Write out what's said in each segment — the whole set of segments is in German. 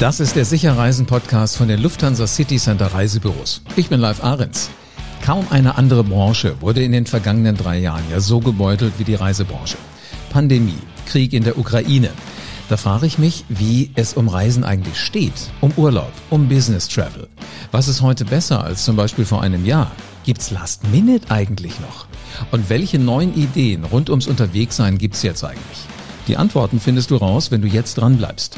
Das ist der Sicherreisen-Podcast von den Lufthansa City Center Reisebüros. Ich bin Live Ahrens. Kaum eine andere Branche wurde in den vergangenen drei Jahren ja so gebeutelt wie die Reisebranche. Pandemie, Krieg in der Ukraine. Da frage ich mich, wie es um Reisen eigentlich steht. Um Urlaub, um Business Travel. Was ist heute besser als zum Beispiel vor einem Jahr? Gibt's Last Minute eigentlich noch? Und welche neuen Ideen rund ums Unterwegssein gibt's jetzt eigentlich? Die Antworten findest du raus, wenn du jetzt dran bleibst.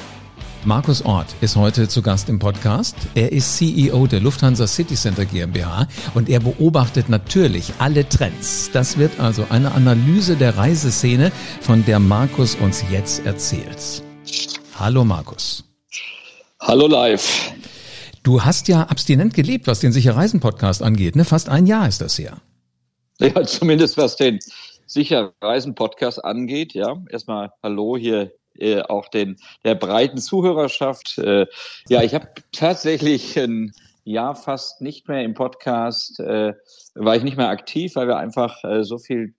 Markus Ort ist heute zu Gast im Podcast. Er ist CEO der Lufthansa City Center GmbH und er beobachtet natürlich alle Trends. Das wird also eine Analyse der Reiseszene, von der Markus uns jetzt erzählt. Hallo Markus. Hallo live. Du hast ja abstinent gelebt, was den Sicher Reisen Podcast angeht. Ne? Fast ein Jahr ist das her. Ja, zumindest was den Sicher Reisen Podcast angeht. Ja, erstmal Hallo hier äh, auch den der breiten Zuhörerschaft. Äh, ja, ich habe tatsächlich ein Jahr fast nicht mehr im Podcast, äh, war ich nicht mehr aktiv, weil wir einfach äh, so viel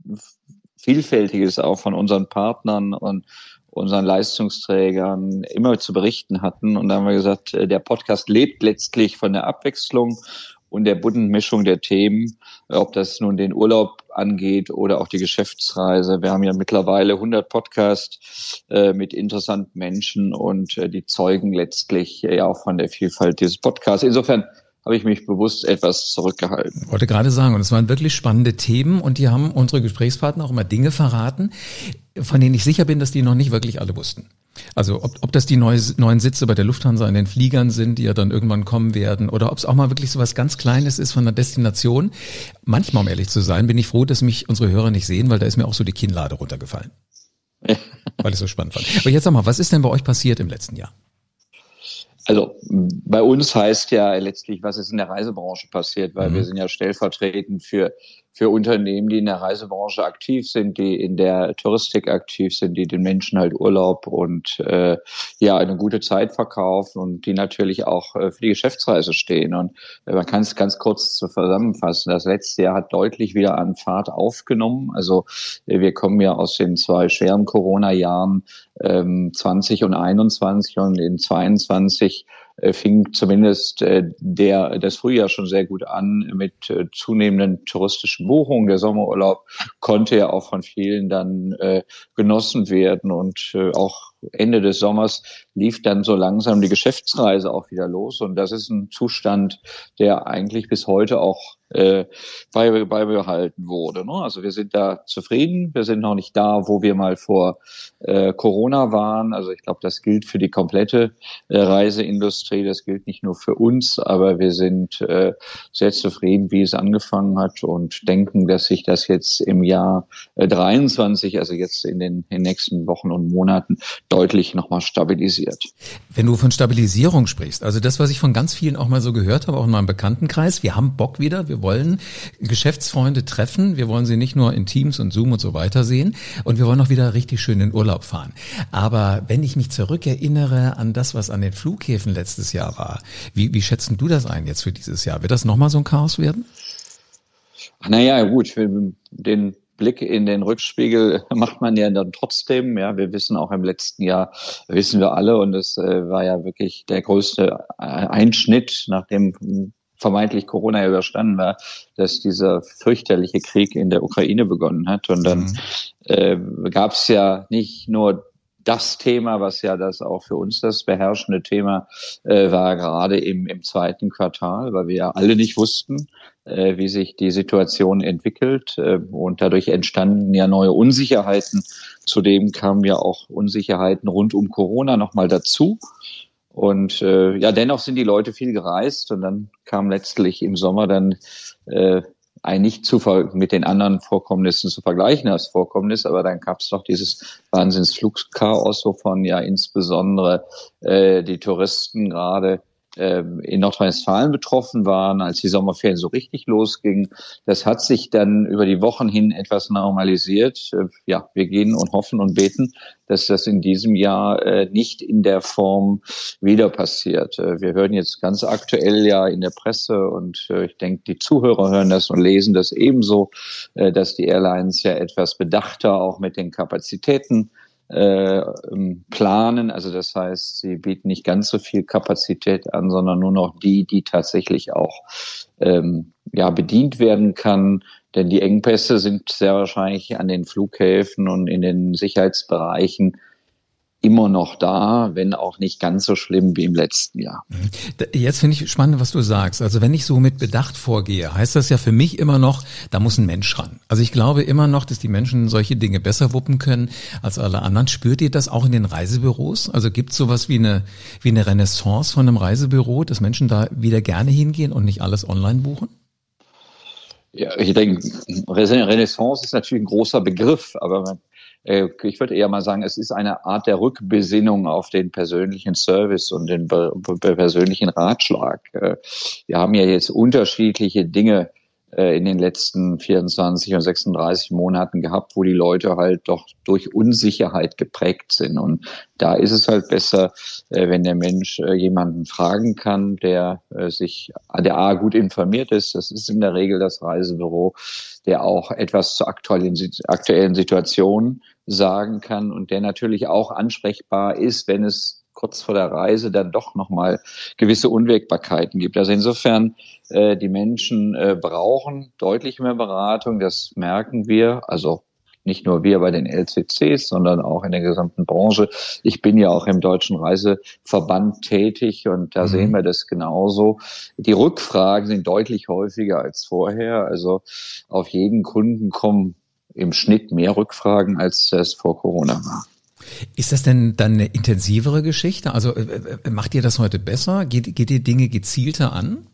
Vielfältiges auch von unseren Partnern und unseren Leistungsträgern immer zu berichten hatten. Und da haben wir gesagt, äh, der Podcast lebt letztlich von der Abwechslung und der bunten Mischung der Themen, ob das nun den Urlaub angeht oder auch die Geschäftsreise. Wir haben ja mittlerweile 100 Podcasts äh, mit interessanten Menschen und äh, die zeugen letztlich äh, ja auch von der Vielfalt dieses Podcasts. Insofern habe ich mich bewusst etwas zurückgehalten. Ich wollte gerade sagen, und es waren wirklich spannende Themen und die haben unsere Gesprächspartner auch immer Dinge verraten, von denen ich sicher bin, dass die noch nicht wirklich alle wussten. Also ob, ob das die neue, neuen Sitze bei der Lufthansa in den Fliegern sind, die ja dann irgendwann kommen werden, oder ob es auch mal wirklich so was ganz Kleines ist von der Destination. Manchmal, um ehrlich zu sein, bin ich froh, dass mich unsere Hörer nicht sehen, weil da ist mir auch so die Kinnlade runtergefallen. weil ich so spannend fand. Aber jetzt sag mal, was ist denn bei euch passiert im letzten Jahr? Also bei uns heißt ja letztlich, was ist in der Reisebranche passiert, weil mhm. wir sind ja stellvertretend für für Unternehmen, die in der Reisebranche aktiv sind, die in der Touristik aktiv sind, die den Menschen halt Urlaub und äh, ja eine gute Zeit verkaufen und die natürlich auch äh, für die Geschäftsreise stehen. Und äh, man kann es ganz kurz zusammenfassen. Das letzte Jahr hat deutlich wieder an Fahrt aufgenommen. Also äh, wir kommen ja aus den zwei schweren Corona-Jahren ähm, 20 und 21 und in 22 äh, fing zumindest äh, der, das Frühjahr schon sehr gut an mit äh, zunehmenden touristischen Buchungen. Der Sommerurlaub konnte ja auch von vielen dann äh, genossen werden und äh, auch Ende des Sommers lief dann so langsam die Geschäftsreise auch wieder los. Und das ist ein Zustand, der eigentlich bis heute auch äh, beibehalten wurde. Ne? Also wir sind da zufrieden. Wir sind noch nicht da, wo wir mal vor äh, Corona waren. Also ich glaube, das gilt für die komplette äh, Reiseindustrie. Das gilt nicht nur für uns, aber wir sind äh, sehr zufrieden, wie es angefangen hat und denken, dass sich das jetzt im Jahr äh, 23, also jetzt in den, in den nächsten Wochen und Monaten deutlich nochmal stabilisiert. Wenn du von Stabilisierung sprichst, also das, was ich von ganz vielen auch mal so gehört habe, auch in meinem Bekanntenkreis, wir haben Bock wieder, wir wollen Geschäftsfreunde treffen. Wir wollen sie nicht nur in Teams und Zoom und so weiter sehen. Und wir wollen auch wieder richtig schön in Urlaub fahren. Aber wenn ich mich zurückerinnere an das, was an den Flughäfen letztes Jahr war, wie, wie schätzen du das ein jetzt für dieses Jahr? Wird das nochmal so ein Chaos werden? Naja, gut, den Blick in den Rückspiegel macht man ja dann trotzdem. Ja, wir wissen auch im letzten Jahr, wissen wir alle, und es äh, war ja wirklich der größte Einschnitt, nachdem vermeintlich Corona überstanden war, dass dieser fürchterliche Krieg in der Ukraine begonnen hat. Und dann mhm. äh, gab es ja nicht nur das Thema, was ja das auch für uns das beherrschende Thema äh, war, gerade im, im zweiten Quartal, weil wir ja alle nicht wussten, äh, wie sich die Situation entwickelt. Äh, und dadurch entstanden ja neue Unsicherheiten. Zudem kamen ja auch Unsicherheiten rund um Corona nochmal dazu. Und äh, ja, dennoch sind die Leute viel gereist und dann kam letztlich im Sommer dann äh, ein nicht zu mit den anderen Vorkommnissen zu vergleichen als Vorkommnis, aber dann gab es doch dieses Wahnsinnsflugchaos, wovon ja insbesondere äh, die Touristen gerade in Nordrhein-Westfalen betroffen waren, als die Sommerferien so richtig losgingen. Das hat sich dann über die Wochen hin etwas normalisiert. Äh, ja, wir gehen und hoffen und beten, dass das in diesem Jahr äh, nicht in der Form wieder passiert. Äh, wir hören jetzt ganz aktuell ja in der Presse und ich denke, die Zuhörer hören das und lesen das ebenso, dass die Airlines ja etwas bedachter auch mit den Kapazitäten äh, planen. Also das heißt, sie bieten nicht ganz so viel Kapazität an, sondern nur noch die, die tatsächlich auch ähm, ja, bedient werden kann. Denn die Engpässe sind sehr wahrscheinlich an den Flughäfen und in den Sicherheitsbereichen immer noch da, wenn auch nicht ganz so schlimm wie im letzten Jahr. Mhm. Jetzt finde ich spannend, was du sagst. Also wenn ich so mit Bedacht vorgehe, heißt das ja für mich immer noch, da muss ein Mensch ran. Also ich glaube immer noch, dass die Menschen solche Dinge besser wuppen können als alle anderen. Spürt ihr das auch in den Reisebüros? Also gibt es sowas wie eine, wie eine Renaissance von einem Reisebüro, dass Menschen da wieder gerne hingehen und nicht alles online buchen? Ja, ich denke, Renaissance ist natürlich ein großer Begriff, aber man ich würde eher mal sagen, es ist eine Art der Rückbesinnung auf den persönlichen Service und den persönlichen Ratschlag. Äh, wir haben ja jetzt unterschiedliche Dinge äh, in den letzten 24 und 36 Monaten gehabt, wo die Leute halt doch durch Unsicherheit geprägt sind. Und da ist es halt besser, äh, wenn der Mensch äh, jemanden fragen kann, der sich, der A gut informiert ist. Das ist in der Regel das Reisebüro, der auch etwas zur aktuellen, aktuellen Situation sagen kann und der natürlich auch ansprechbar ist, wenn es kurz vor der Reise dann doch nochmal gewisse Unwägbarkeiten gibt. Also insofern, äh, die Menschen äh, brauchen deutlich mehr Beratung, das merken wir. Also nicht nur wir bei den LCCs, sondern auch in der gesamten Branche. Ich bin ja auch im Deutschen Reiseverband tätig und da mhm. sehen wir das genauso. Die Rückfragen sind deutlich häufiger als vorher. Also auf jeden Kunden kommen im Schnitt mehr Rückfragen, als das vor Corona war. Ist das denn dann eine intensivere Geschichte? Also äh, äh, macht ihr das heute besser? Geht, geht ihr Dinge gezielter an?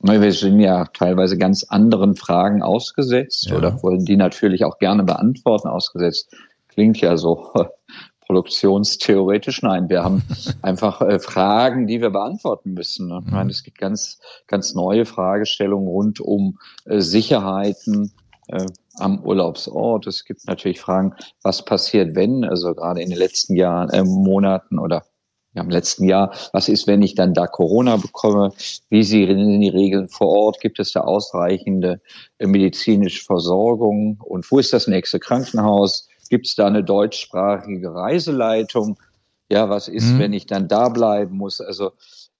Wir sind ja teilweise ganz anderen Fragen ausgesetzt ja. oder wollen die natürlich auch gerne beantworten ausgesetzt. Klingt ja so produktionstheoretisch. Nein, wir haben einfach äh, Fragen, die wir beantworten müssen. Ich meine, es gibt ganz, ganz neue Fragestellungen rund um äh, Sicherheiten, äh, am Urlaubsort. Es gibt natürlich Fragen, was passiert, wenn, also gerade in den letzten Jahren, äh, Monaten oder ja, im letzten Jahr, was ist, wenn ich dann da Corona bekomme? Wie sind die Regeln vor Ort? Gibt es da ausreichende äh, medizinische Versorgung? Und wo ist das nächste Krankenhaus? Gibt es da eine deutschsprachige Reiseleitung? Ja, was ist, mhm. wenn ich dann da bleiben muss? Also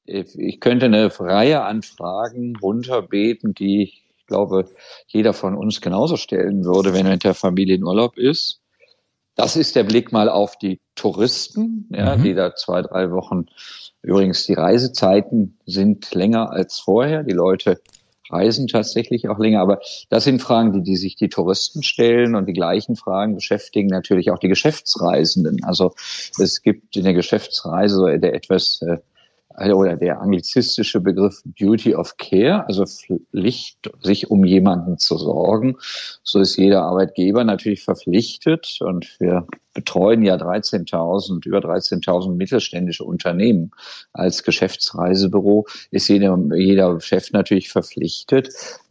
äh, ich könnte eine Reihe an Fragen runterbeten, die ich glaube, jeder von uns genauso stellen würde, wenn er mit der Familie in Urlaub ist. Das ist der Blick mal auf die Touristen, ja, mhm. die da zwei, drei Wochen. Übrigens, die Reisezeiten sind länger als vorher. Die Leute reisen tatsächlich auch länger. Aber das sind Fragen, die, die sich die Touristen stellen und die gleichen Fragen beschäftigen natürlich auch die Geschäftsreisenden. Also es gibt in der Geschäftsreise der etwas äh, oder der anglizistische Begriff Duty of Care, also Pflicht, sich um jemanden zu sorgen. So ist jeder Arbeitgeber natürlich verpflichtet und wir betreuen ja 13.000, über 13.000 mittelständische Unternehmen als Geschäftsreisebüro, ist jeder, jeder Chef natürlich verpflichtet,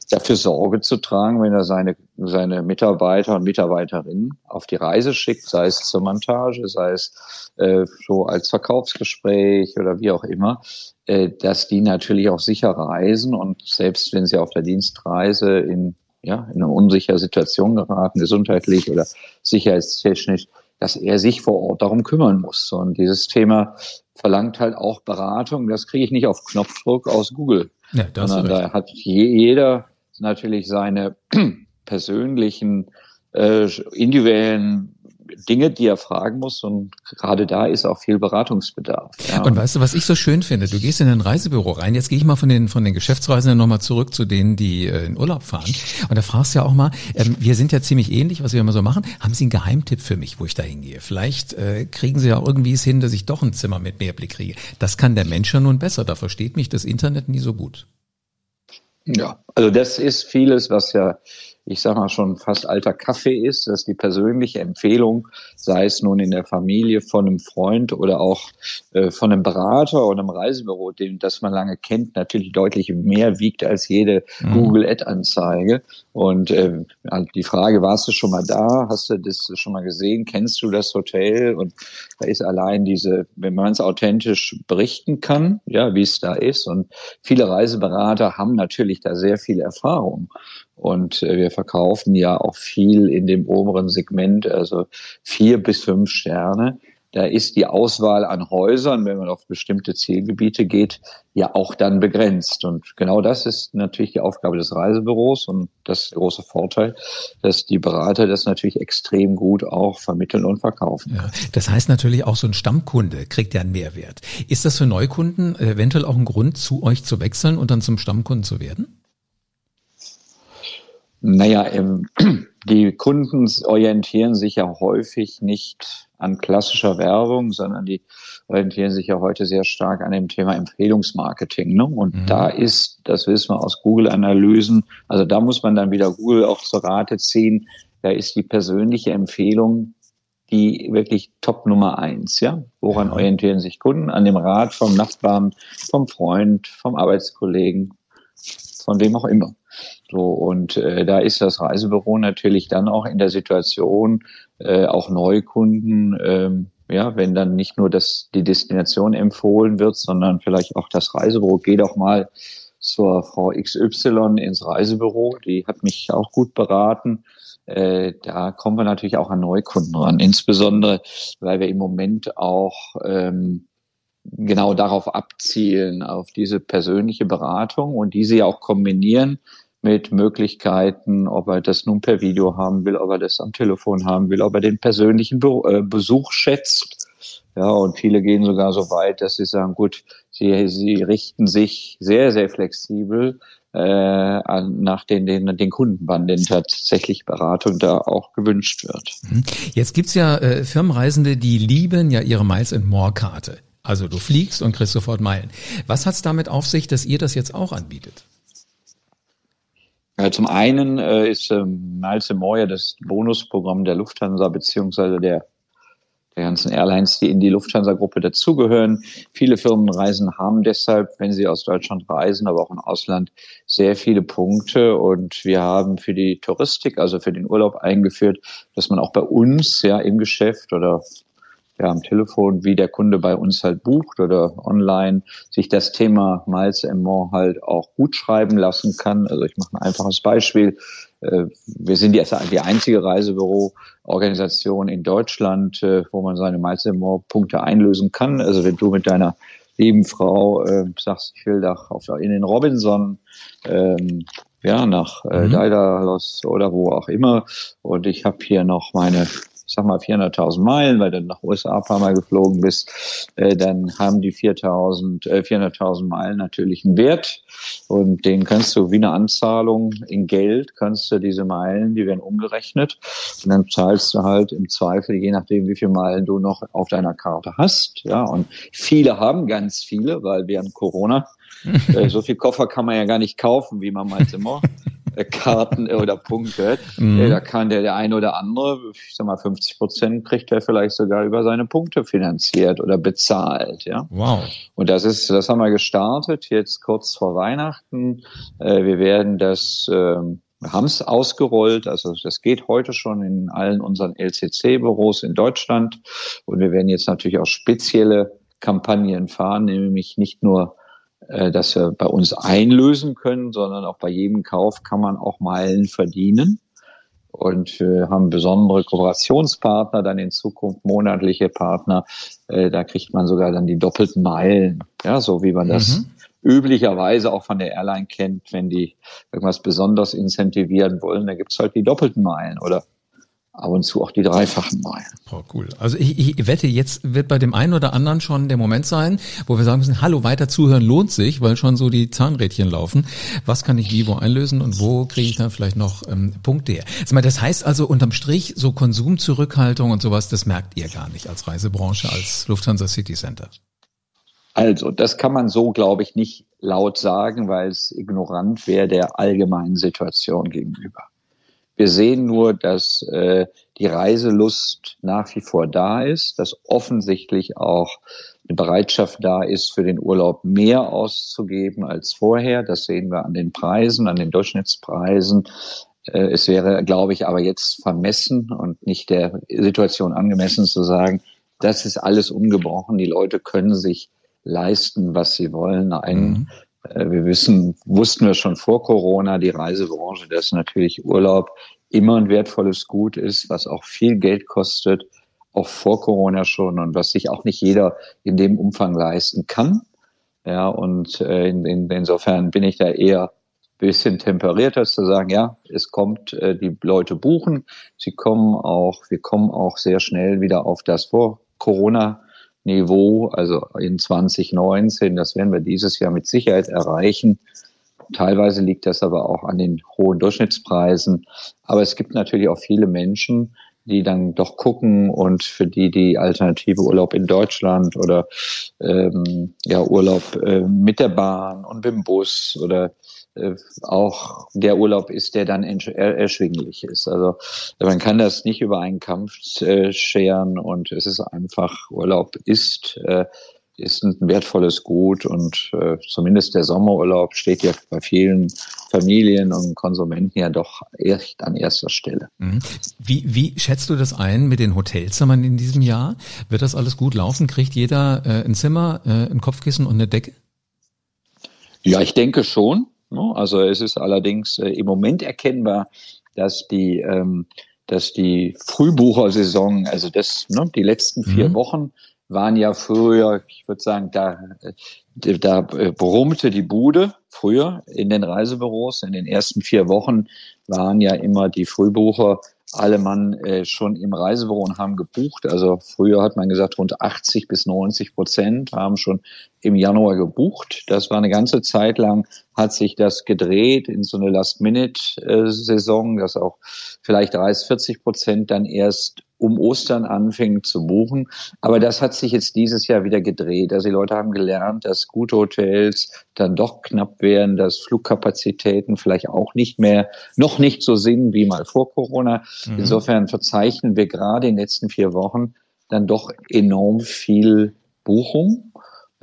dafür Sorge zu tragen, wenn er seine, seine Mitarbeiter und Mitarbeiterinnen auf die Reise schickt, sei es zur Montage, sei es äh, so als Verkaufsgespräch oder wie auch immer, äh, dass die natürlich auch sicher reisen und selbst wenn sie auf der Dienstreise in, ja, in eine unsichere Situation geraten, gesundheitlich oder sicherheitstechnisch, dass er sich vor Ort darum kümmern muss. Und dieses Thema verlangt halt auch Beratung. Das kriege ich nicht auf Knopfdruck aus Google. Ja, da hat jeder natürlich seine persönlichen, äh, individuellen Dinge, die er fragen muss. Und gerade da ist auch viel Beratungsbedarf. Ja. Und weißt du, was ich so schön finde? Du gehst in ein Reisebüro rein. Jetzt gehe ich mal von den, von den Geschäftsreisenden nochmal zurück zu denen, die äh, in Urlaub fahren. Und da fragst du ja auch mal, ähm, wir sind ja ziemlich ähnlich, was wir immer so machen. Haben Sie einen Geheimtipp für mich, wo ich da hingehe? Vielleicht äh, kriegen Sie ja irgendwie es hin, dass ich doch ein Zimmer mit Mehrblick kriege. Das kann der Mensch ja nun besser. Da versteht mich das Internet nie so gut. Ja, also das ist vieles, was ja ich sag mal schon fast alter Kaffee ist, dass die persönliche Empfehlung, sei es nun in der Familie von einem Freund oder auch äh, von einem Berater oder einem Reisebüro, den das man lange kennt, natürlich deutlich mehr wiegt als jede mhm. Google Ad-Anzeige. Und äh, die Frage, warst du schon mal da? Hast du das schon mal gesehen? Kennst du das Hotel? Und da ist allein diese, wenn man es authentisch berichten kann, ja, wie es da ist. Und viele Reiseberater haben natürlich da sehr viel Erfahrung. Und äh, wir verkaufen ja auch viel in dem oberen Segment, also vier bis fünf Sterne. Da ist die Auswahl an Häusern, wenn man auf bestimmte Zielgebiete geht, ja auch dann begrenzt. Und genau das ist natürlich die Aufgabe des Reisebüros und das große Vorteil, dass die Berater das natürlich extrem gut auch vermitteln und verkaufen. Ja, das heißt natürlich auch so ein Stammkunde kriegt ja einen Mehrwert. Ist das für Neukunden eventuell auch ein Grund, zu euch zu wechseln und dann zum Stammkunden zu werden? Naja, ähm, die Kunden orientieren sich ja häufig nicht an klassischer Werbung, sondern die orientieren sich ja heute sehr stark an dem Thema Empfehlungsmarketing. Ne? Und mhm. da ist, das wissen wir aus Google-Analysen, also da muss man dann wieder Google auch zur Rate ziehen, da ist die persönliche Empfehlung die wirklich Top Nummer eins, ja. Woran orientieren sich Kunden? An dem Rat vom Nachbarn, vom Freund, vom Arbeitskollegen, von wem auch immer. So, und äh, da ist das Reisebüro natürlich dann auch in der Situation, äh, auch Neukunden, ähm, ja, wenn dann nicht nur das, die Destination empfohlen wird, sondern vielleicht auch das Reisebüro, geh doch mal zur Frau XY ins Reisebüro, die hat mich auch gut beraten. Äh, da kommen wir natürlich auch an Neukunden ran, insbesondere weil wir im Moment auch ähm, genau darauf abzielen, auf diese persönliche Beratung und diese ja auch kombinieren mit Möglichkeiten, ob er das nun per Video haben will, ob er das am Telefon haben will, ob er den persönlichen äh, Besuch schätzt. Ja, und viele gehen sogar so weit, dass sie sagen, gut, sie, sie richten sich sehr, sehr flexibel äh, nach den, den, den Kunden, wann denn tatsächlich Beratung da auch gewünscht wird. Mhm. Jetzt gibt's ja äh, Firmenreisende, die lieben ja ihre Miles and More Karte. Also du fliegst und kriegst sofort Meilen. Was hat's damit auf sich, dass ihr das jetzt auch anbietet? Ja, zum einen äh, ist ähm, Miles More ja das Bonusprogramm der Lufthansa beziehungsweise der der ganzen Airlines, die in die Lufthansa-Gruppe dazugehören. Viele Firmenreisen haben deshalb, wenn sie aus Deutschland reisen, aber auch im Ausland, sehr viele Punkte. Und wir haben für die Touristik, also für den Urlaub eingeführt, dass man auch bei uns ja im Geschäft oder ja, am Telefon, wie der Kunde bei uns halt bucht oder online sich das Thema Miles More halt auch gut schreiben lassen kann. Also ich mache ein einfaches Beispiel. Äh, wir sind jetzt die einzige Reisebüroorganisation in Deutschland, äh, wo man seine Miles More Punkte einlösen kann. Also wenn du mit deiner lieben Frau äh, sagst, ich will da auf, in den Robinson, ähm, ja, nach äh, mhm. Daedalus oder wo auch immer. Und ich habe hier noch meine ich sag mal 400.000 Meilen, weil du nach USA ein paar Mal geflogen bist, äh, dann haben die 4.000, äh, 400.000 Meilen natürlich einen Wert und den kannst du wie eine Anzahlung in Geld, kannst du diese Meilen, die werden umgerechnet und dann zahlst du halt im Zweifel, je nachdem, wie viele Meilen du noch auf deiner Karte hast, ja, und viele haben ganz viele, weil während Corona äh, so viel Koffer kann man ja gar nicht kaufen, wie man meinte immer. Karten oder Punkte. Mhm. Da kann der, der eine oder andere, ich sag mal 50 Prozent kriegt er vielleicht sogar über seine Punkte finanziert oder bezahlt, ja. Wow. Und das ist, das haben wir gestartet jetzt kurz vor Weihnachten. Äh, wir werden das, ähm, haben es ausgerollt, also das geht heute schon in allen unseren LCC-Büros in Deutschland und wir werden jetzt natürlich auch spezielle Kampagnen fahren, nämlich nicht nur äh, dass wir bei uns einlösen können, sondern auch bei jedem Kauf kann man auch Meilen verdienen. Und wir haben besondere Kooperationspartner, dann in Zukunft monatliche Partner. Äh, da kriegt man sogar dann die doppelten Meilen, ja, so wie man das mhm. üblicherweise auch von der Airline kennt, wenn die irgendwas besonders incentivieren wollen, da gibt's halt die doppelten Meilen oder ab und zu auch die dreifachen Meilen. Oh, cool. Also ich, ich wette, jetzt wird bei dem einen oder anderen schon der Moment sein, wo wir sagen müssen, hallo, weiter zuhören lohnt sich, weil schon so die Zahnrädchen laufen. Was kann ich wie wo einlösen und wo kriege ich dann vielleicht noch ähm, Punkte her? Das heißt also unterm Strich, so Konsumzurückhaltung und sowas, das merkt ihr gar nicht als Reisebranche, als Lufthansa City Center. Also, das kann man so, glaube ich, nicht laut sagen, weil es ignorant wäre der allgemeinen Situation gegenüber. Wir sehen nur, dass äh, die Reiselust nach wie vor da ist, dass offensichtlich auch eine Bereitschaft da ist, für den Urlaub mehr auszugeben als vorher. Das sehen wir an den Preisen, an den Durchschnittspreisen. Äh, es wäre, glaube ich, aber jetzt vermessen und nicht der Situation angemessen zu sagen, das ist alles ungebrochen. Die Leute können sich leisten, was sie wollen. Ein mhm wir wissen, wussten wir schon vor Corona, die Reisebranche, dass natürlich Urlaub immer ein wertvolles Gut ist, was auch viel Geld kostet, auch vor Corona schon und was sich auch nicht jeder in dem Umfang leisten kann. Ja, und äh, in, in, insofern bin ich da eher bisschen temperierter zu sagen, ja, es kommt, äh, die Leute buchen, sie kommen auch, wir kommen auch sehr schnell wieder auf das vor Corona Niveau, also in 2019, das werden wir dieses Jahr mit Sicherheit erreichen. Teilweise liegt das aber auch an den hohen Durchschnittspreisen. Aber es gibt natürlich auch viele Menschen, die dann doch gucken und für die die alternative Urlaub in Deutschland oder ähm, ja Urlaub äh, mit der Bahn und mit dem Bus oder auch der Urlaub ist, der dann erschwinglich ist. Also man kann das nicht über einen Kampf äh, scheren und es ist einfach, Urlaub ist, äh, ist ein wertvolles Gut und äh, zumindest der Sommerurlaub steht ja bei vielen Familien und Konsumenten ja doch echt an erster Stelle. Mhm. Wie, wie schätzt du das ein mit den Hotelzimmern in diesem Jahr? Wird das alles gut laufen? Kriegt jeder äh, ein Zimmer, äh, ein Kopfkissen und eine Decke? Ja, ich denke schon. Ne? Also es ist allerdings äh, im Moment erkennbar, dass die, ähm, dass die Frühbuchersaison, also das, ne, die letzten vier mhm. Wochen waren ja früher, ich würde sagen, da, äh, da brummte die Bude früher in den Reisebüros. In den ersten vier Wochen waren ja immer die Frühbucher alle Mann äh, schon im Reisebüro und haben gebucht. Also früher hat man gesagt, rund 80 bis 90 Prozent haben schon im Januar gebucht. Das war eine ganze Zeit lang, hat sich das gedreht in so eine Last-Minute-Saison, dass auch vielleicht 30, 40 Prozent dann erst um Ostern anfingen zu buchen. Aber das hat sich jetzt dieses Jahr wieder gedreht. Also die Leute haben gelernt, dass gute Hotels dann doch knapp werden, dass Flugkapazitäten vielleicht auch nicht mehr, noch nicht so sind wie mal vor Corona. Mhm. Insofern verzeichnen wir gerade in den letzten vier Wochen dann doch enorm viel Buchung.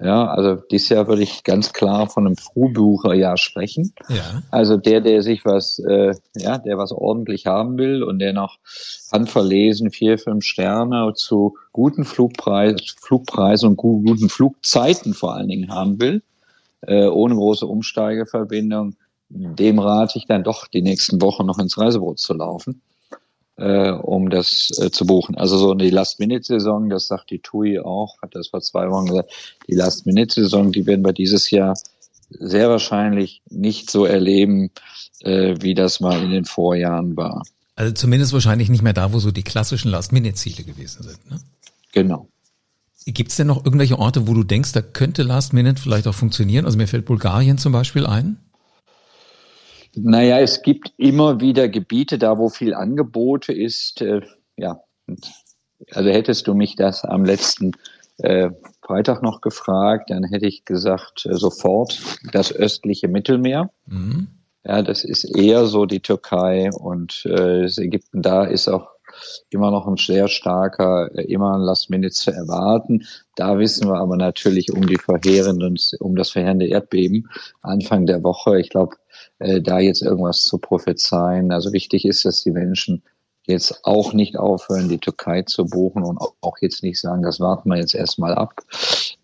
Ja, also dieses Jahr würde ich ganz klar von einem Frühbucherjahr sprechen. Ja. Also der, der sich was, äh, ja, der was ordentlich haben will und der noch handverlesen vier, fünf Sterne zu guten Flugpreis, Flugpreisen und guten Flugzeiten vor allen Dingen haben will, äh, ohne große Umsteigeverbindung, dem rate ich dann doch die nächsten Wochen noch ins Reisebrot zu laufen äh, um das äh, zu buchen. Also so eine Last-Minute-Saison, das sagt die TUI auch, hat das vor zwei Wochen gesagt, die Last-Minute-Saison, die werden wir dieses Jahr sehr wahrscheinlich nicht so erleben, äh, wie das mal in den Vorjahren war. Also zumindest wahrscheinlich nicht mehr da, wo so die klassischen Last-Minute-Ziele gewesen sind. Ne? Genau. Gibt es denn noch irgendwelche Orte, wo du denkst, da könnte Last-Minute vielleicht auch funktionieren? Also mir fällt Bulgarien zum Beispiel ein. Naja, es gibt immer wieder Gebiete, da wo viel Angebote ist. Äh, ja, also hättest du mich das am letzten äh, Freitag noch gefragt, dann hätte ich gesagt, äh, sofort das östliche Mittelmeer. Mhm. Ja, das ist eher so die Türkei und äh, das Ägypten. Da ist auch immer noch ein sehr starker, äh, immer ein Last Minute zu erwarten. Da wissen wir aber natürlich um die verheerenden, um das verheerende Erdbeben Anfang der Woche. Ich glaube, äh, da jetzt irgendwas zu prophezeien. Also wichtig ist, dass die Menschen jetzt auch nicht aufhören, die Türkei zu buchen und auch jetzt nicht sagen, das warten wir jetzt erstmal ab.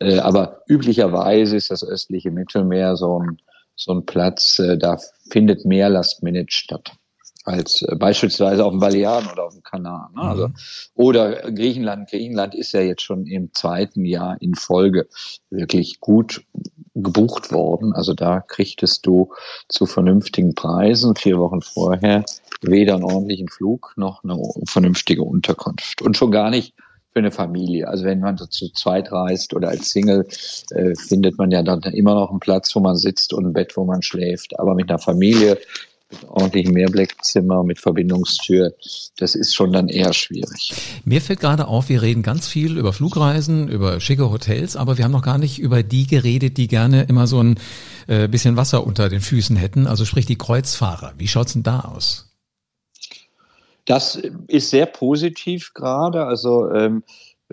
Äh, aber üblicherweise ist das östliche Mittelmeer so ein, so ein Platz, äh, da findet mehr Last Minute statt als äh, beispielsweise auf dem Balearen oder auf dem Kanal. Ne? Also, mhm. oder Griechenland. Griechenland ist ja jetzt schon im zweiten Jahr in Folge wirklich gut gebucht worden. Also da kriegtest du zu vernünftigen Preisen vier Wochen vorher weder einen ordentlichen Flug noch eine vernünftige Unterkunft. Und schon gar nicht für eine Familie. Also wenn man so zu zweit reist oder als Single, äh, findet man ja dann immer noch einen Platz, wo man sitzt und ein Bett, wo man schläft. Aber mit einer Familie mit ordentlichem Mehrblickzimmer, mit Verbindungstür, das ist schon dann eher schwierig. Mir fällt gerade auf, wir reden ganz viel über Flugreisen, über schicke Hotels, aber wir haben noch gar nicht über die geredet, die gerne immer so ein äh, bisschen Wasser unter den Füßen hätten, also sprich die Kreuzfahrer. Wie schaut's denn da aus? Das ist sehr positiv gerade. Also ähm,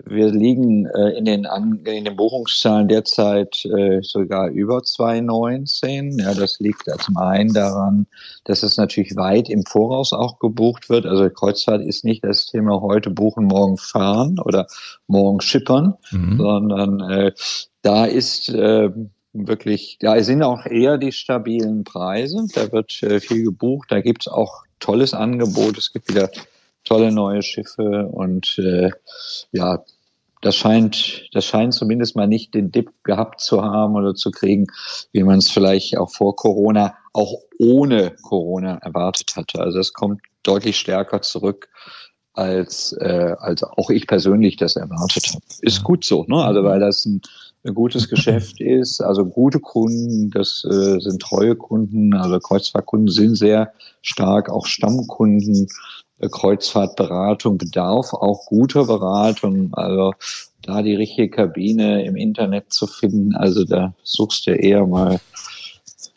wir liegen äh, in, den An in den Buchungszahlen derzeit äh, sogar über 2019. Ja, das liegt zum einen daran, dass es natürlich weit im Voraus auch gebucht wird. Also Kreuzfahrt ist nicht das Thema heute buchen, morgen fahren oder morgen schippern, mhm. sondern äh, da ist äh, wirklich, ja, es sind auch eher die stabilen Preise. Da wird äh, viel gebucht. Da gibt's auch tolles Angebot. Es gibt wieder tolle neue Schiffe und äh, ja, das scheint, das scheint zumindest mal nicht den Dip gehabt zu haben oder zu kriegen, wie man es vielleicht auch vor Corona, auch ohne Corona erwartet hatte. Also es kommt deutlich stärker zurück als, äh, als auch ich persönlich das erwartet habe. Ist gut so, ne? Also weil das ein, ein gutes Geschäft ist, also gute Kunden, das äh, sind treue Kunden, also Kreuzfahrtkunden sind sehr stark, auch Stammkunden. Äh, Kreuzfahrtberatung bedarf auch guter Beratung, also da die richtige Kabine im Internet zu finden, also da suchst du eher mal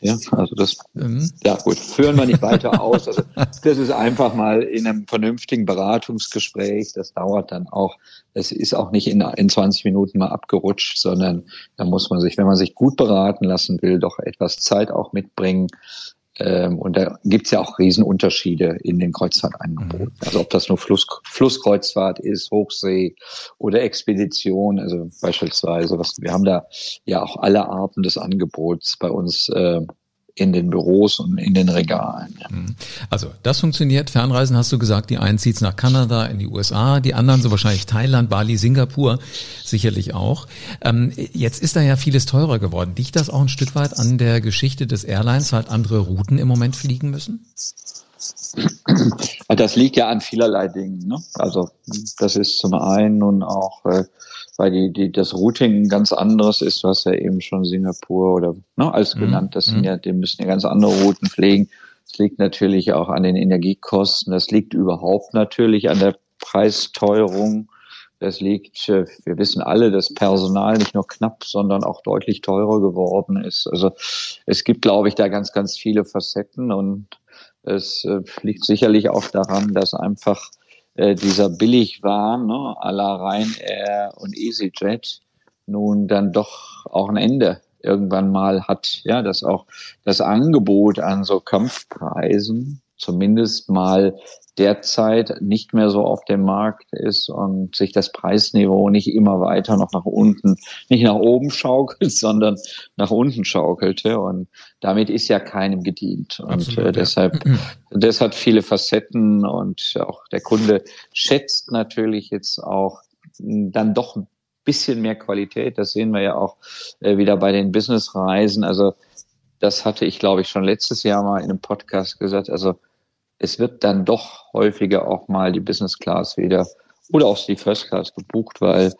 ja, also das, mhm. ja gut, führen wir nicht weiter aus. Also das ist einfach mal in einem vernünftigen Beratungsgespräch. Das dauert dann auch. Es ist auch nicht in, in 20 Minuten mal abgerutscht, sondern da muss man sich, wenn man sich gut beraten lassen will, doch etwas Zeit auch mitbringen. Ähm, und da gibt's ja auch Riesenunterschiede in den Kreuzfahrtangeboten. Mhm. Also ob das nur Fluss, Flusskreuzfahrt ist, Hochsee oder Expedition. Also beispielsweise, was, wir haben da ja auch alle Arten des Angebots bei uns äh, in den Büros und in den Regalen. Mhm. Also das funktioniert. Fernreisen hast du gesagt, die einen zieht's nach Kanada, in die USA, die anderen so wahrscheinlich Thailand, Bali, Singapur, sicherlich auch. Ähm, jetzt ist da ja vieles teurer geworden. Liegt das auch ein Stück weit an der Geschichte des Airlines, halt andere Routen im Moment fliegen müssen? Das liegt ja an vielerlei Dingen. Ne? Also das ist zum einen nun auch äh, weil die, die, das Routing ganz anderes ist. Du hast ja eben schon Singapur oder ne, als mhm. genannt, das sind mhm. ja, die müssen ja ganz andere Routen pflegen. Es liegt natürlich auch an den Energiekosten. Das liegt überhaupt natürlich an der Preisteuerung. Das liegt, äh, wir wissen alle, dass Personal nicht nur knapp, sondern auch deutlich teurer geworden ist. Also es gibt, glaube ich, da ganz, ganz viele Facetten und es äh, liegt sicherlich auch daran, dass einfach äh, dieser Billigwahn ne, à la Ryanair und EasyJet nun dann doch auch ein Ende irgendwann mal hat, ja, dass auch das Angebot an so Kampfpreisen zumindest mal derzeit nicht mehr so auf dem Markt ist und sich das Preisniveau nicht immer weiter noch nach unten, nicht nach oben schaukelt, sondern nach unten schaukelte. Und damit ist ja keinem gedient. Und Absolut, äh, deshalb, ja. das hat viele Facetten und auch der Kunde schätzt natürlich jetzt auch dann doch ein bisschen mehr Qualität. Das sehen wir ja auch äh, wieder bei den Businessreisen. Also das hatte ich, glaube ich, schon letztes Jahr mal in einem Podcast gesagt. Also es wird dann doch häufiger auch mal die Business Class wieder oder auch die First Class gebucht, weil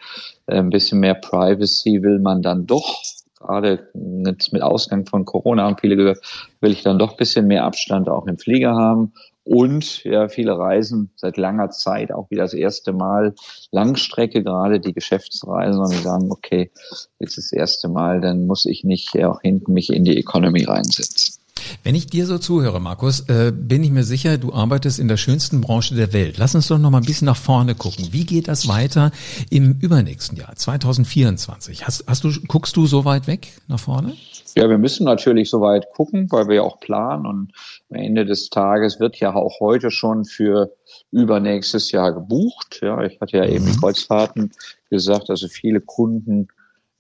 äh, ein bisschen mehr Privacy will man dann doch. Gerade jetzt mit Ausgang von Corona haben viele gesagt, will ich dann doch ein bisschen mehr Abstand auch im Flieger haben. Und ja, viele reisen seit langer Zeit auch wieder das erste Mal Langstrecke, gerade die Geschäftsreisen, und die sagen, okay, jetzt das erste Mal, dann muss ich nicht auch hinten mich in die Economy reinsetzen. Wenn ich dir so zuhöre, Markus, äh, bin ich mir sicher, du arbeitest in der schönsten Branche der Welt. Lass uns doch noch mal ein bisschen nach vorne gucken. Wie geht das weiter im übernächsten Jahr, 2024? Hast, hast du, guckst du so weit weg nach vorne? Ja, wir müssen natürlich so weit gucken, weil wir ja auch planen und am Ende des Tages wird ja auch heute schon für übernächstes Jahr gebucht. Ja, ich hatte ja eben die mhm. Kreuzfahrten gesagt, also viele Kunden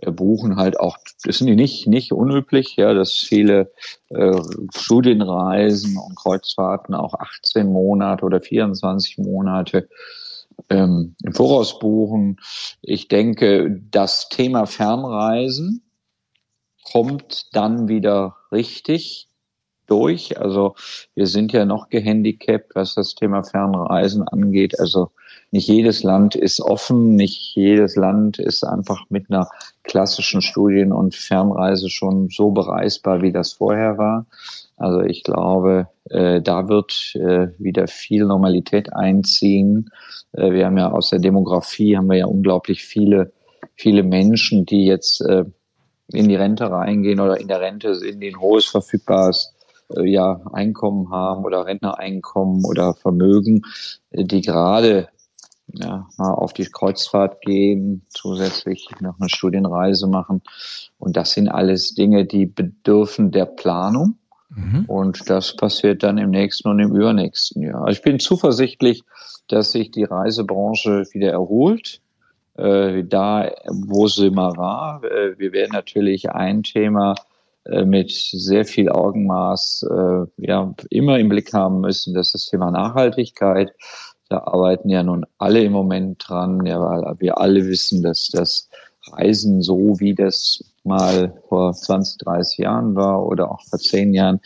buchen halt auch, das sind die nicht, nicht unüblich, ja, dass viele äh, Studienreisen und Kreuzfahrten auch 18 Monate oder 24 Monate ähm, im Voraus buchen. Ich denke, das Thema Fernreisen kommt dann wieder richtig durch. Also wir sind ja noch gehandicapt, was das Thema Fernreisen angeht. Also nicht jedes Land ist offen, nicht jedes Land ist einfach mit einer klassischen Studien- und Fernreise schon so bereisbar, wie das vorher war. Also ich glaube, äh, da wird äh, wieder viel Normalität einziehen. Äh, wir haben ja aus der Demografie haben wir ja unglaublich viele, viele Menschen, die jetzt äh, in die Rente reingehen oder in der Rente sind, die ein hohes verfügbares äh, ja, Einkommen haben oder Rentnereinkommen oder Vermögen, äh, die gerade ja, mal auf die Kreuzfahrt gehen, zusätzlich noch eine Studienreise machen. Und das sind alles Dinge, die bedürfen der Planung. Mhm. Und das passiert dann im nächsten und im übernächsten Jahr. Also ich bin zuversichtlich, dass sich die Reisebranche wieder erholt. äh, da, wo sind wir war. Äh, wir werden natürlich ein Thema äh, mit sehr viel Augenmaß äh, ja, immer im Blick haben müssen, das ist das Thema Nachhaltigkeit. Da arbeiten ja nun alle im Moment dran, ja, weil wir alle wissen, dass das Reisen so, wie das mal vor 20, 30 Jahren war oder auch vor zehn Jahren,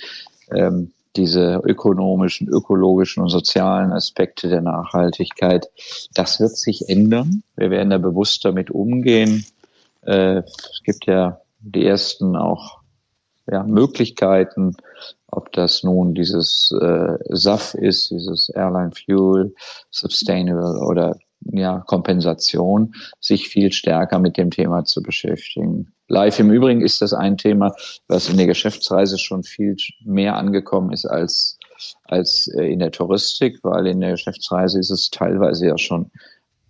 ähm, diese ökonomischen, ökologischen und sozialen Aspekte der Nachhaltigkeit, das wird sich ändern. Wir werden da bewusst damit umgehen. Äh, es gibt ja die ersten auch ja, Möglichkeiten, ob das nun dieses äh, SAF ist, dieses Airline Fuel, Sustainable oder ja, Kompensation, sich viel stärker mit dem Thema zu beschäftigen. Live im Übrigen ist das ein Thema, was in der Geschäftsreise schon viel mehr angekommen ist als, als äh, in der Touristik, weil in der Geschäftsreise ist es teilweise ja schon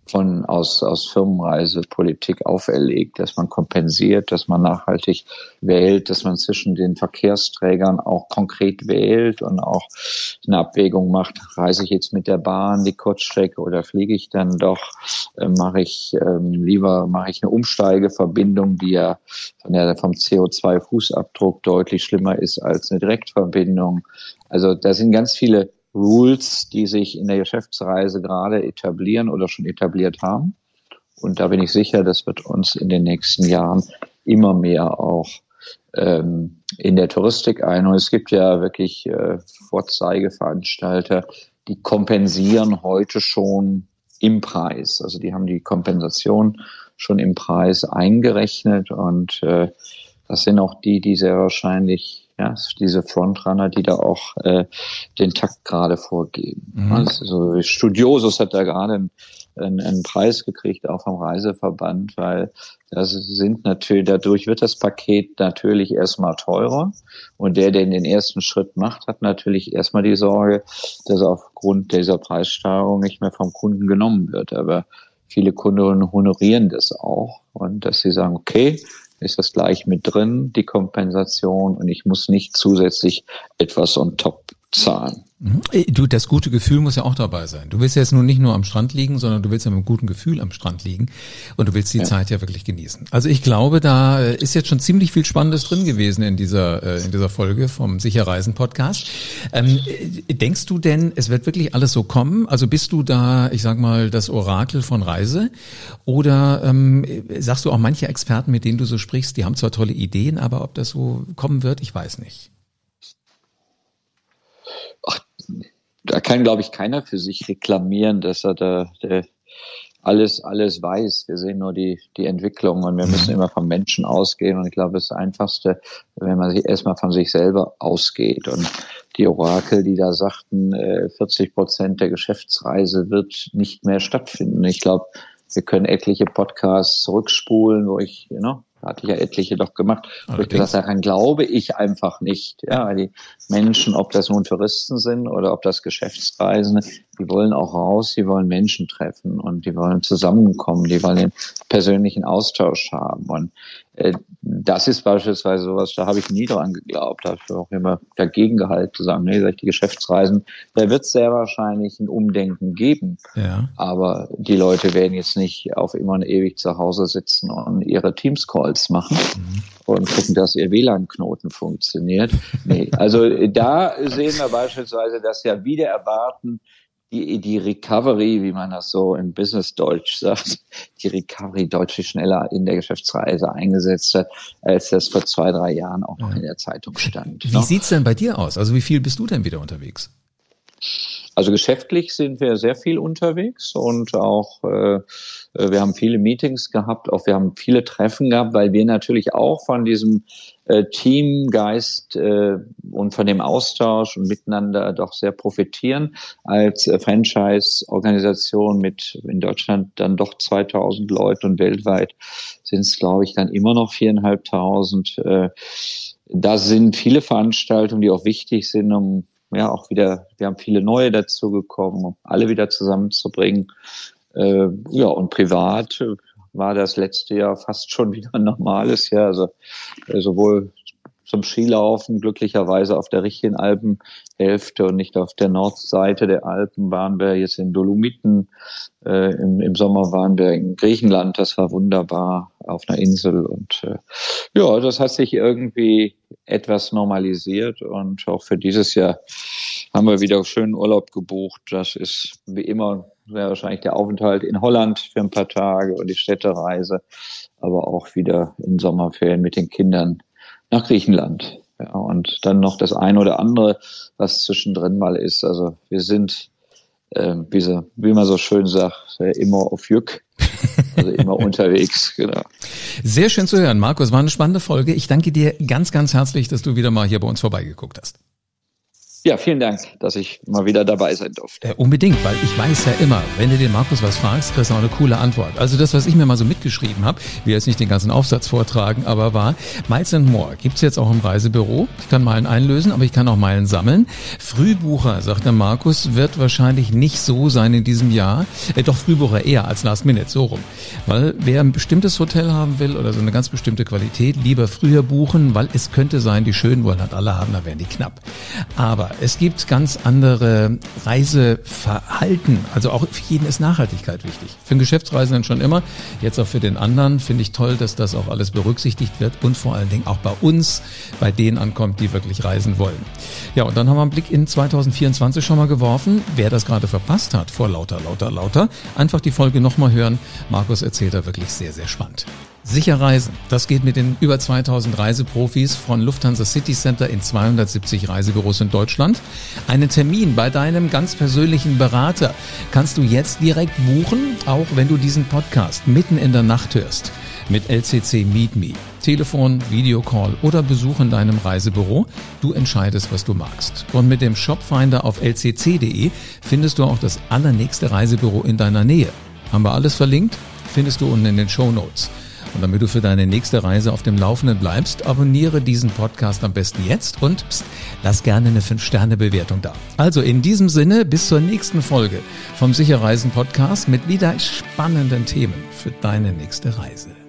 von aus, aus Firmenreisepolitik auferlegt, dass man kompensiert, dass man nachhaltig wählt, dass man zwischen den Verkehrsträgern auch konkret wählt und auch eine Abwägung macht, reise ich jetzt mit der Bahn die Kurzstrecke oder fliege ich dann doch, äh, mache ich ähm, lieber, mache ich eine Umsteigeverbindung, die ja von der, vom CO2-Fußabdruck deutlich schlimmer ist als eine Direktverbindung. Also da sind ganz viele Rules, die sich in der Geschäftsreise gerade etablieren oder schon etabliert haben. Und da bin ich sicher, das wird uns in den nächsten Jahren immer mehr auch ähm, in der Touristik ein. Und es gibt ja wirklich äh, Vorzeigeveranstalter, die kompensieren heute schon im Preis. Also die haben die Kompensation schon im Preis eingerechnet und äh, das sind auch die, die sehr wahrscheinlich ja, diese Frontrunner, die da auch äh, den Takt gerade vorgeben. Mhm. Also Studiosus hat da gerade einen, einen, einen Preis gekriegt, auch vom Reiseverband, weil das sind natürlich, dadurch wird das Paket natürlich erstmal teurer. Und der, der den ersten Schritt macht, hat natürlich erstmal die Sorge, dass er aufgrund dieser Preissteigerung nicht mehr vom Kunden genommen wird. Aber viele Kunden honorieren das auch und dass sie sagen, okay, ist das gleich mit drin, die Kompensation, und ich muss nicht zusätzlich etwas on top zahlen. Mhm. Du, das gute Gefühl muss ja auch dabei sein. Du willst jetzt nun nicht nur am Strand liegen, sondern du willst ja mit einem guten Gefühl am Strand liegen und du willst die ja. Zeit ja wirklich genießen. Also ich glaube, da äh, ist jetzt schon ziemlich viel Spannendes drin gewesen in dieser äh, in dieser Folge vom Sicherreisen Podcast. Ähm, äh, denkst du denn, es wird wirklich alles so kommen? Also bist du da, ich sag mal, das Orakel von Reise? Oder ähm, sagst du auch manche Experten, mit denen du so sprichst, die haben zwar tolle Ideen, aber ob das so kommen wird, ich weiß nicht da kann, glaube ich, keiner für sich reklamieren, dass er da der alles, alles weiß. Wir sehen nur die, die Entwicklung und wir müssen mhm. immer vom Menschen ausgehen. Und ich glaube, das Einfachste, wenn man sich erstmal von sich selber ausgeht. Und die Orakel, die da sagten, 40 äh, Prozent der Geschäftsreise wird nicht mehr stattfinden. Ich glaube, wir können etliche Podcasts zurückspulen, wo ich, you know, hatte ich ja etliche doch gemacht, wo ich gesagt daran glaube ich einfach nicht. Ja, die Menschen, ob das nun Touristen sind oder ob das Geschäftsreisende, die wollen auch raus, die wollen Menschen treffen und die wollen zusammenkommen, die wollen den persönlichen Austausch haben. Und äh, das ist beispielsweise sowas, da habe ich nie dran geglaubt, da habe ich auch immer dagegen gehalten, zu sagen, nee, die Geschäftsreisen, da wird es sehr wahrscheinlich ein Umdenken geben. Ja. Aber die Leute werden jetzt nicht auf immer und ewig zu Hause sitzen und ihre Teams-Calls machen. Mhm und gucken, dass ihr WLAN-Knoten funktioniert. Nee, also da sehen wir beispielsweise, dass ja wieder erwarten, die, die Recovery, wie man das so im Business-Deutsch sagt, die Recovery deutlich schneller in der Geschäftsreise eingesetzt hat, als das vor zwei, drei Jahren auch noch in der Zeitung stand. Wie ne? sieht's denn bei dir aus? Also wie viel bist du denn wieder unterwegs? Also geschäftlich sind wir sehr viel unterwegs und auch äh, wir haben viele Meetings gehabt, auch wir haben viele Treffen gehabt, weil wir natürlich auch von diesem äh, Teamgeist äh, und von dem Austausch und miteinander doch sehr profitieren. Als äh, Franchise-Organisation mit in Deutschland dann doch 2000 Leute und weltweit sind es, glaube ich, dann immer noch viereinhalbtausend. Äh, da sind viele Veranstaltungen, die auch wichtig sind, um ja auch wieder, wir haben viele neue dazu gekommen, um alle wieder zusammenzubringen. Äh, ja, und privat war das letzte Jahr fast schon wieder ein normales Jahr. Also sowohl zum Skilaufen. Glücklicherweise auf der richtigen Alpenhälfte und nicht auf der Nordseite der Alpen waren wir jetzt in Dolomiten. Äh, im, Im Sommer waren wir in Griechenland. Das war wunderbar auf einer Insel. Und äh, ja, das hat sich irgendwie etwas normalisiert. Und auch für dieses Jahr haben wir wieder schönen Urlaub gebucht. Das ist wie immer wäre wahrscheinlich der Aufenthalt in Holland für ein paar Tage und die Städtereise, aber auch wieder in Sommerferien mit den Kindern nach Griechenland. Ja, und dann noch das eine oder andere, was zwischendrin mal ist. Also wir sind, äh, wie, so, wie man so schön sagt, immer auf Jück. Also immer unterwegs, genau. Sehr schön zu hören, Markus. War eine spannende Folge. Ich danke dir ganz, ganz herzlich, dass du wieder mal hier bei uns vorbeigeguckt hast. Ja, vielen Dank, dass ich mal wieder dabei sein durfte. Äh, unbedingt, weil ich weiß ja immer, wenn du den Markus was fragst, kriegst du auch eine coole Antwort. Also das, was ich mir mal so mitgeschrieben habe, will jetzt nicht den ganzen Aufsatz vortragen, aber war, Miles and More gibt's jetzt auch im Reisebüro. Ich kann Meilen einlösen, aber ich kann auch Meilen sammeln. Frühbucher, sagt der Markus, wird wahrscheinlich nicht so sein in diesem Jahr. Äh, doch Frühbucher eher als Last Minute, so rum. Weil wer ein bestimmtes Hotel haben will oder so eine ganz bestimmte Qualität, lieber früher buchen, weil es könnte sein, die schönen wollen halt alle haben, da werden die knapp. Aber es gibt ganz andere Reiseverhalten. Also auch für jeden ist Nachhaltigkeit wichtig. Für den Geschäftsreisenden schon immer. Jetzt auch für den anderen finde ich toll, dass das auch alles berücksichtigt wird und vor allen Dingen auch bei uns, bei denen ankommt, die wirklich reisen wollen. Ja, und dann haben wir einen Blick in 2024 schon mal geworfen. Wer das gerade verpasst hat, vor lauter, lauter, lauter, einfach die Folge nochmal hören. Markus erzählt da wirklich sehr, sehr spannend. Sicher reisen. Das geht mit den über 2000 Reiseprofis von Lufthansa City Center in 270 Reisebüros in Deutschland. Einen Termin bei deinem ganz persönlichen Berater kannst du jetzt direkt buchen, auch wenn du diesen Podcast mitten in der Nacht hörst. Mit LCC Meet Me. Telefon, Videocall oder Besuch in deinem Reisebüro. Du entscheidest, was du magst. Und mit dem Shopfinder auf lcc.de findest du auch das allernächste Reisebüro in deiner Nähe. Haben wir alles verlinkt? Findest du unten in den Show Notes. Und damit du für deine nächste Reise auf dem Laufenden bleibst, abonniere diesen Podcast am besten jetzt und pst, lass gerne eine 5-Sterne-Bewertung da. Also in diesem Sinne, bis zur nächsten Folge vom Sicherreisen Podcast mit wieder spannenden Themen für deine nächste Reise.